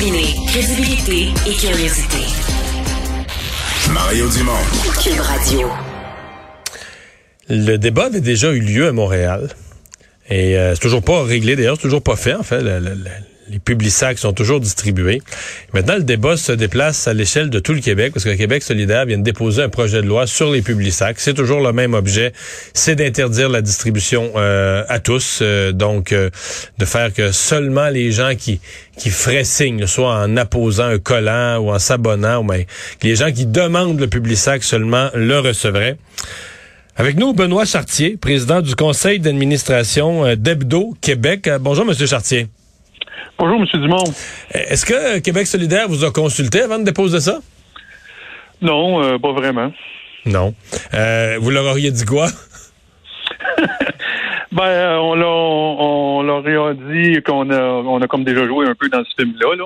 Combiner crédibilité et curiosité. Mario Dumont. Cube Radio. Le débat avait déjà eu lieu à Montréal. Et euh, c'est toujours pas réglé, d'ailleurs, c'est toujours pas fait, en fait. Le, le, le, les publics sont toujours distribués. Maintenant, le débat se déplace à l'échelle de tout le Québec, parce que Québec solidaire vient de déposer un projet de loi sur les publics C'est toujours le même objet, c'est d'interdire la distribution euh, à tous, euh, donc euh, de faire que seulement les gens qui qui feraient signe, soit en apposant un collant ou en s'abonnant, ou mais les gens qui demandent le public seulement le recevraient. Avec nous, Benoît Chartier, président du conseil d'administration d'Hebdo Québec. Bonjour, Monsieur Chartier. Bonjour, M. Dumont. Est-ce que Québec solidaire vous a consulté avant de déposer ça? Non, euh, pas vraiment. Non. Euh, vous leur auriez dit quoi? ben, euh, on, l'a, on, leur a dit qu'on a, on a comme déjà joué un peu dans ce film-là. Là.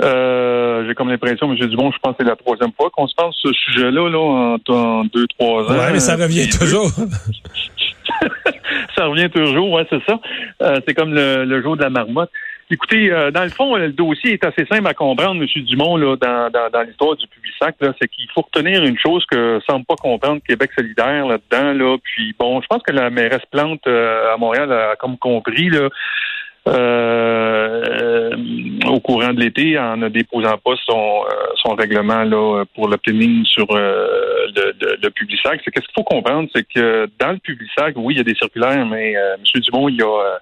Euh, j'ai comme l'impression, M. Dumont, je pense que c'est la troisième fois qu'on se parle de ce sujet-là là, en, en deux, trois ans. Oui, mais ça revient toujours. ça revient toujours, ouais, c'est ça. Euh, c'est comme le, le jour de la marmotte. Écoutez, euh, dans le fond, le dossier est assez simple à comprendre, M. Dumont, là, dans, dans, dans l'histoire du Publisac. C'est qu'il faut retenir une chose que semble pas comprendre Québec solidaire là-dedans. Là. Puis bon, je pense que la mairesse Plante euh, à Montréal a comme compris là, euh, au courant de l'été en ne déposant pas son, son règlement là, pour le planning sur le, le, le Publisac. C'est qu'est-ce qu'il faut comprendre, c'est que dans le Publisac, oui, il y a des circulaires, mais M. Dumont, il y a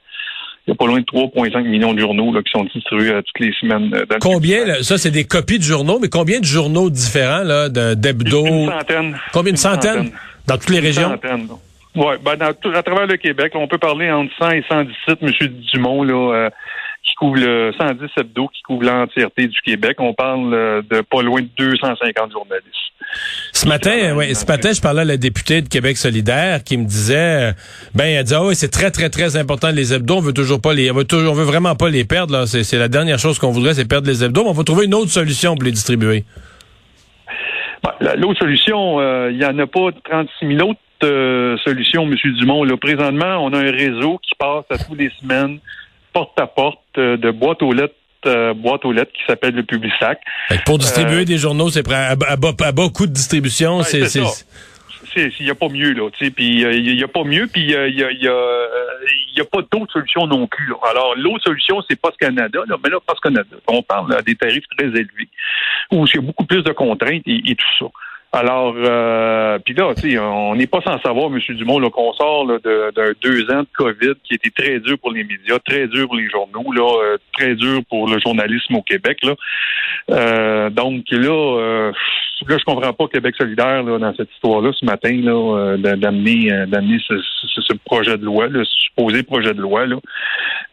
il y a pas loin de 3,5 millions de journaux là, qui sont distribués euh, toutes les semaines. Euh, combien, ça c'est des copies de journaux, mais combien de journaux différents là, d'hebdo? Une centaine. Combien de centaines? Dans toutes les une régions? Centaine. Oui, ben dans à travers le Québec, là, on peut parler entre 100 et 117, M. Dumont, là, euh, qui couvre le 110 hebdo, qui couvre l'entièreté du Québec. On parle de pas loin de 250 journalistes. Ce matin, ouais, ce matin, je parlais à la députée de Québec solidaire qui me disait, ben, elle dit, ah oui, c'est très, très, très important les hebdos. On veut toujours pas les, on veut, toujours, on veut vraiment pas les perdre. Là, c'est, la dernière chose qu'on voudrait, c'est perdre les hebdos. Mais on va trouver une autre solution pour les distribuer. Ben, l'autre solution, il euh, n'y en a pas 36 000 autres euh, solutions, M. Dumont. Là, présentement, on a un réseau qui passe à tous les semaines, porte à porte, euh, de boîte aux lettres euh, boîte aux lettres qui s'appelle le Publisac. Pour distribuer euh, des journaux, c'est à, à, bas, bas coût de distribution, ouais, c'est il n'y a pas mieux là, tu sais, puis il n'y a pas mieux, puis il y a, y, a, y a pas d'autre solution non plus. Là. Alors l'autre solution, c'est Post Canada, là, mais là Post Canada, on parle là, des tarifs très élevés, où il y a beaucoup plus de contraintes et, et tout ça. Alors, euh, puis là, tu sais, on n'est pas sans savoir, M. Dumont, qu'on sort d'un deux ans de COVID qui était très dur pour les médias, très dur pour les journaux, là, euh, très dur pour le journalisme au Québec. Là. Euh, donc là, euh, là, je comprends pas Québec solidaire là, dans cette histoire-là ce matin, là, d'amener d'amener ce, ce, projet de loi, le supposé projet de loi, là,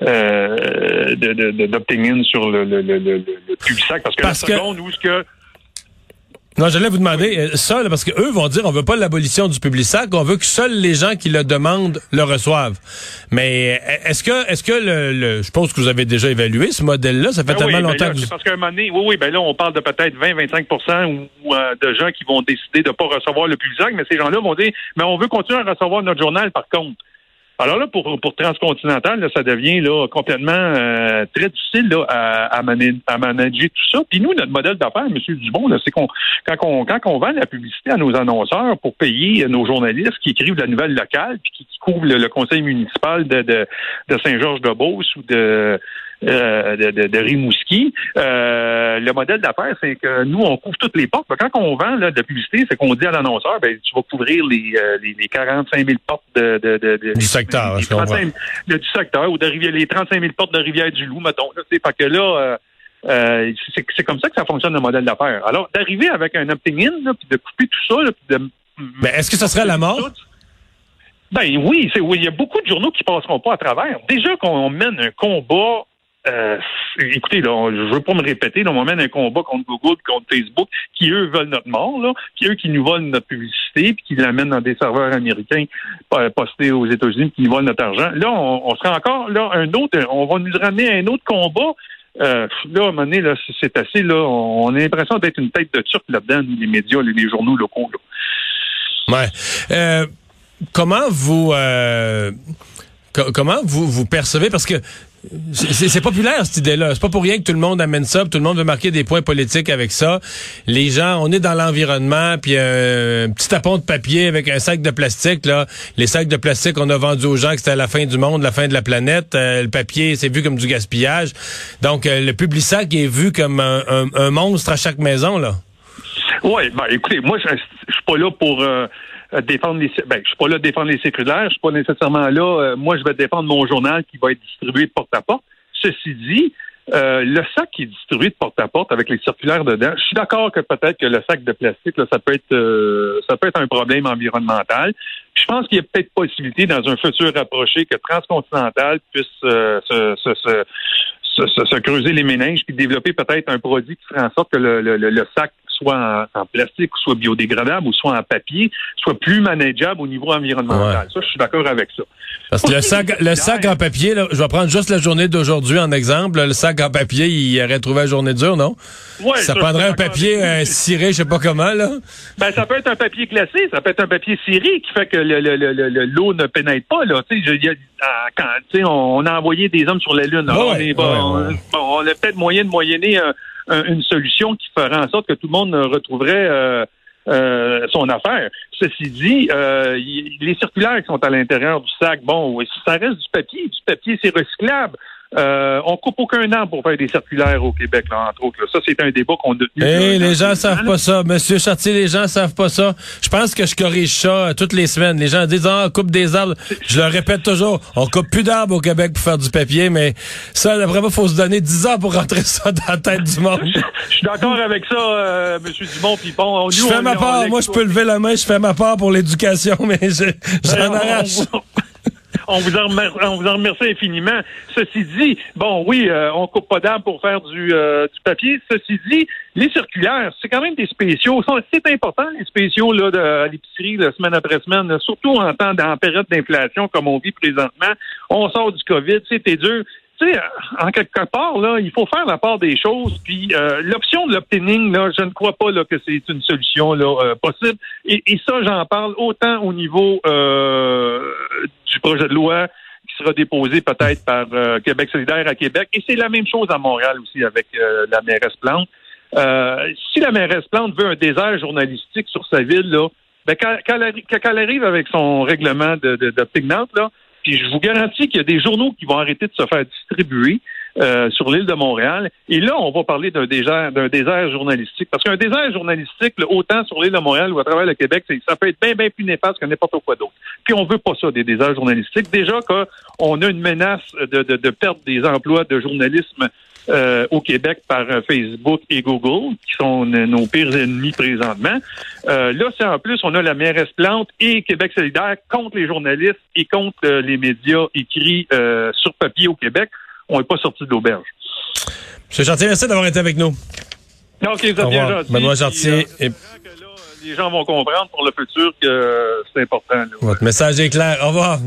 euh, d'obtenir sur le, le, le, le, le Publisac. Parce que parce la seconde où ce que non, j'allais vous demander ça, parce que eux vont dire on veut pas l'abolition du public sac, on veut que seuls les gens qui le demandent le reçoivent. Mais euh, est-ce que est-ce que le, je pense que vous avez déjà évalué ce modèle-là, ça fait ben tellement oui, longtemps ben là, que vous... parce qu'à un moment donné, oui, oui, ben là, on parle de peut-être 20-25 ou, euh, de gens qui vont décider de pas recevoir le public sac, mais ces gens-là vont dire mais on veut continuer à recevoir notre journal par contre. Alors là, pour, pour Transcontinental, là, ça devient là, complètement euh, très difficile là, à, à, manager tout ça. Puis nous, notre modèle d'affaires, M. Dubon, c'est qu'on quand on, quand on vend la publicité à nos annonceurs pour payer nos journalistes qui écrivent la nouvelle locale puis qui, qui couvrent le, conseil municipal de, de, de Saint-Georges-de-Beauce ou de euh, de, de, de, Rimouski. Euh, le modèle d'affaires, c'est que nous, on couvre toutes les portes. Quand on vend là, de la publicité, c'est qu'on dit à l'annonceur, ben, tu vas couvrir les, euh, les, les 45 000 portes de, de, de, du secteur, les, 35, le, du secteur ou de rivière, les 35 000 portes de Rivière-du-Loup, mettons. Là, fait que là, euh, c'est comme ça que ça fonctionne le modèle d'affaires. Alors, d'arriver avec un opting-in, puis de couper tout ça, là, puis de mais est-ce que ça serait la mort? Ben oui, c'est oui. Il y a beaucoup de journaux qui passeront pas à travers. Déjà qu'on mène un combat. Euh, écoutez, là, je veux pas me répéter, là, on mène un combat contre Google, contre Facebook, qui eux veulent notre mort, là, qui eux qui nous volent notre publicité, puis qui l'amènent dans des serveurs américains postés aux États-Unis, qui nous volent notre argent. Là, on, sera encore là un autre, on va nous ramener à un autre combat. Euh, là, à un moment donné, là, c'est- assez, là, on a l'impression d'être une tête de turc là-dedans, les médias, les, journaux locaux. Là. Ouais. Euh, comment vous co- comment vous vous percevez? Parce que c'est populaire cette idée-là. C'est pas pour rien que tout le monde amène ça, tout le monde veut marquer des points politiques avec ça. Les gens, on est dans l'environnement, puis euh, un petit tapon de papier avec un sac de plastique là. Les sacs de plastique qu'on a vendus aux gens que c'était la fin du monde, la fin de la planète. Euh, le papier, c'est vu comme du gaspillage. Donc euh, le public sac est vu comme un, monstre à chaque maison là. Oui, ben écoutez, moi, je, je suis pas là pour défendre les ben, je suis pas là défendre les séculaires, je suis pas nécessairement là. euh, moi, je vais défendre mon journal qui va être distribué de porte à porte. Ceci dit, euh, le sac qui est distribué de porte à porte avec les circulaires dedans, je suis d'accord que peut-être que le sac de plastique, là, ça peut être euh, ça peut être un problème environnemental. Je pense qu'il y a peut-être possibilité dans un futur rapproché que Transcontinental puisse euh, se, se, se, se, se- se creuser les méninges puis développer peut-être un produit qui ferait en sorte que le, le- le sac soit en, en plastique, soit biodégradable, ou soit en papier, soit plus manageable au niveau environnemental. Ça, je suis d'accord avec ça. Parce que le sac, le sac en papier, là, je vais prendre juste la journée d'aujourd'hui en exemple. Le sac en papier, il aurait trouvé la journée dure, non? Ouais, ça ça, prendrait un papier euh, ciré, je sais pas comment, là. Ben, ça peut être un papier glacé, ça peut être un papier ciré qui fait que le- le- le- le- l'eau ne pénètre pas. Là. Tu sais, je- y a- ah, quand, on, on a envoyé des hommes sur la Lune. Ouais, on, est, bon, ouais. on a peut-être moyen de moyenner un- une solution qui ferait en sorte que tout le monde retrouverait euh, euh, son affaire. Ceci dit, euh, les circulaires qui sont à l'intérieur du sac, bon, ça reste du papier. Du papier, c'est recyclable. Euh, on coupe aucun arbre pour faire des circulaires au Québec, là, entre autres. là. Ça, c'est un débat qu'on a tenu. Eh, les gens savent pas ça. Monsieur Chartier, les gens savent pas ça. Je pense que je corrige ça euh, toutes les semaines. Les gens disent, ah, on coupe des arbres. Je leur répète toujours, on coupe plus d'arbres au Québec pour faire du papier, mais ça, d'après moi, faut se donner 10 ans pour rentrer ça dans la tête du monde. Je suis d'accord avec ça, euh, M. Dumont. Puis bon, on- Je nous, fais on- ma on part. Moi, je peux lever la main, je fais ma part pour l'éducation, mais je- j'en on- arrache. On, vous en on remercie infiniment. Ceci dit, bon, oui, euh, on coupe pas d'arbres pour faire du, euh, du papier. Ceci dit, les circulaires, c'est quand même des spéciaux. C'est important, les spéciaux là, de, à l'épicerie, semaine après semaine, surtout en temps en période d'inflation comme on vit présentement. On sort du COVID, c'était dur. Tu sais, en quelque part, là, il faut faire la part des choses. Puis euh, l'option de l'obtaining, là, je ne crois pas que c'est une solution euh, possible. Et, ça, j'en parle autant au niveau euh, du projet de loi qui sera déposé peut-être par euh, Québec solidaire à Québec. Et c'est la même chose à Montréal aussi avec euh, la mairesse Plante. Euh, si la mairesse Plante veut un désert journalistique sur sa ville, là, ben, quand, elle, arrive avec son règlement de, de, là, puis je vous garantis qu'il y a des journaux qui vont arrêter de se faire distribuer euh, sur l'île de Montréal. Et là, on va parler d'un désert, d'un désert journalistique. Parce qu'un désert journalistique, autant sur l'île de Montréal ou à travers le Québec, ça peut être bien, bien plus néfaste que n'importe quoi d'autre. Puis on veut pas ça, des déserts journalistiques. Déjà qu'on a une menace de, de, de perte des emplois de journalisme euh, au Québec par euh, Facebook et Google, qui sont nos pires ennemis présentement. Euh, là, c'est en plus, on a la mairesse Plante et Québec solidaire contre les journalistes et contre euh, les médias écrits sur papier au Québec. On n'est pas sorti de l'auberge. Monsieur Chartier, merci d'avoir été avec nous. Donc, vous êtes bien gentil. Benoît Chartier euh, et- que là, les gens vont comprendre pour le futur que euh, c'est important. là. Votre message est clair. Au revoir.